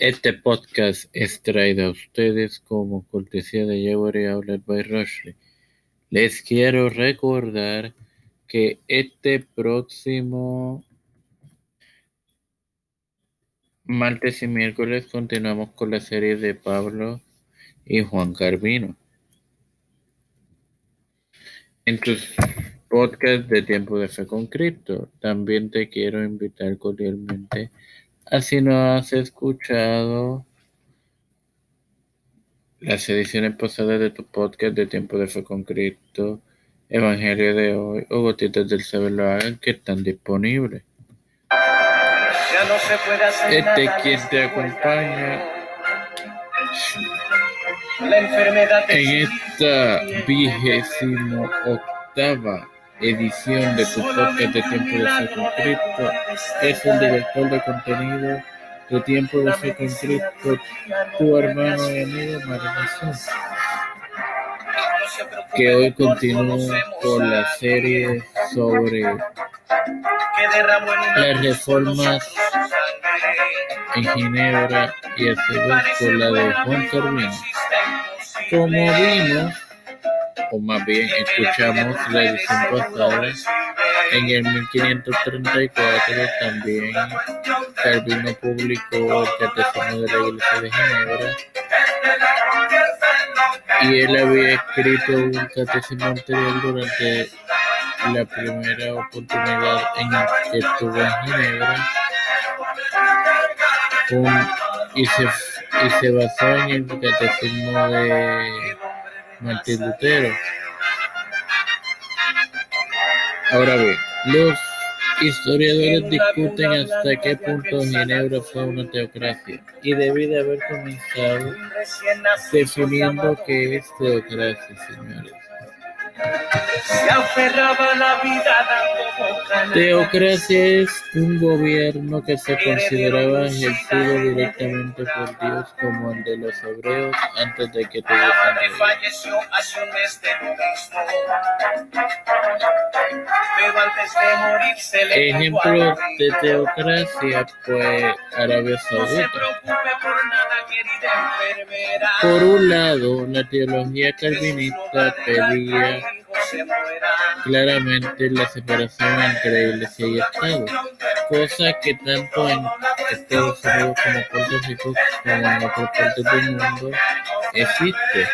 Este podcast es traído a ustedes como cortesía de Jewelry Outlet by Rushley. Les quiero recordar que este próximo martes y miércoles continuamos con la serie de Pablo y Juan Carvino. En tus podcasts de Tiempo de Fe con Cristo, también te quiero invitar cordialmente a si no has escuchado las ediciones pasadas de tu podcast de Tiempo de Fe con Cristo, Evangelio de hoy o Gotitas del Saber lo hagan que están disponibles. Este quien te acompaña. En esta vigésimo octava edición de tu podcast de Tiempo de Fe con Cristo es el director de contenido de Tiempo de Fe con Cristo, tu hermano y amigo María que hoy continúa con la serie sobre las reformas en Ginebra y a su vez con la de Juan Carvino. Como vimos, o más bien escuchamos la edición pasada, en el 1534 también Calvino publicó el Catecismo de la Iglesia de Ginebra. Y él había escrito un catecismo anterior durante la primera oportunidad en que estuvo en Ginebra. Y, se, y se basó en el catecismo de Martín Lutero. Ahora bien, los historiadores discuten hasta qué punto Ginebra fue una teocracia y debe de haber comenzado definiendo qué es teocracia, señores. Teocracia es un gobierno que se consideraba ejercido directamente por Dios. Como el de los hebreos antes de que tuviesen Ejemplo de teocracia fue Arabia Saudita. Por un lado, la teología calvinista pedía claramente la separación entre Iglesia y Estado, cosa que tanto en Estados Unidos como Puerto Rico como en otras partes del mundo existe.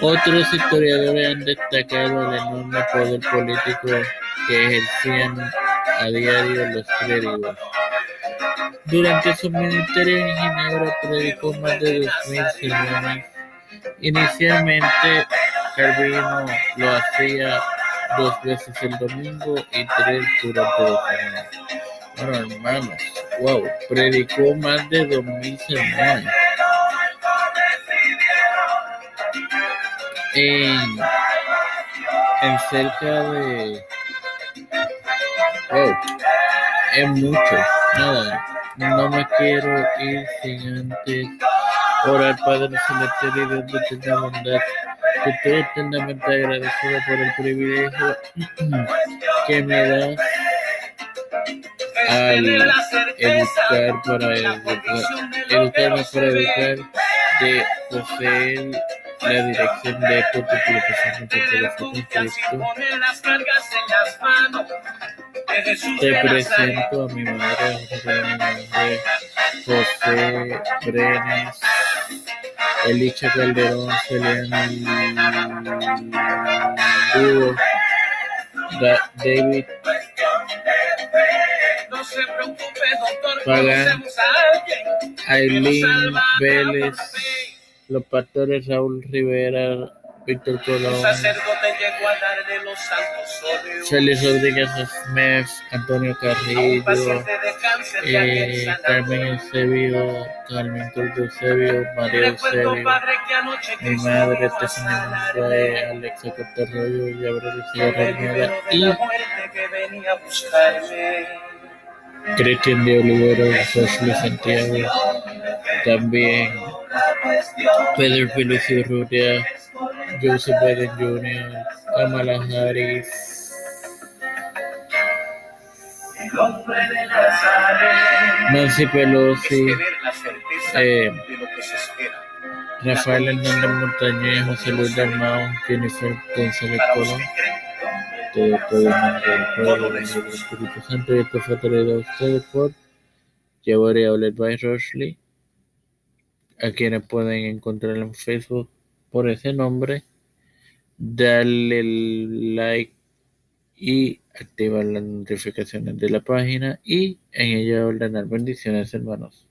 Otros historiadores han destacado el enorme poder político que ejercían a diario los clérigos. Durante su ministerio en Ginebra predicó más de dos mil sermones. Inicialmente Calvino lo hacía dos veces el domingo y tres durante la semana. Bueno, hermanos, wow, predicó más de dos mil sermones. En, en cerca de wow, es mucho, nada, no me quiero ir sin antes orar Padre Celestial y Dios de eterna bondad. Estoy eternamente agradecido por el privilegio que me da al educar para educar, educarme para educar, de poseer la dirección de con Cristo. Te presento a mi madre, José Brenes, Elicha Calderón, Selena Duro, David. Pagan, Aileen Vélez, los pastores Raúl Rivera, Víctor Colón, Félix Rodríguez Smith, Antonio Carrillo, eh, Carmen Eusebio, Carmen Cruz Eusebio, María Eusebio, mi madre Stephanie Monroy, Alexa Cortarroyo, Gabriel Almeida y Cristian de Olivero, José Santiago, también Pedro Félix Urrutia, Joseph Biden Jr., Kamala Harris. Nancy Pelosi, eh, Rafael Hernández Montañez, José Luis Dalmao, Jennifer González Colón, todo, todo el mundo del Espíritu Santo, y esto fue traído a ustedes por Llevaré a Olet by Roshley, a quienes pueden encontrar en Facebook por ese nombre, darle like y activar las notificaciones de la página y en ella ordenar bendiciones hermanos.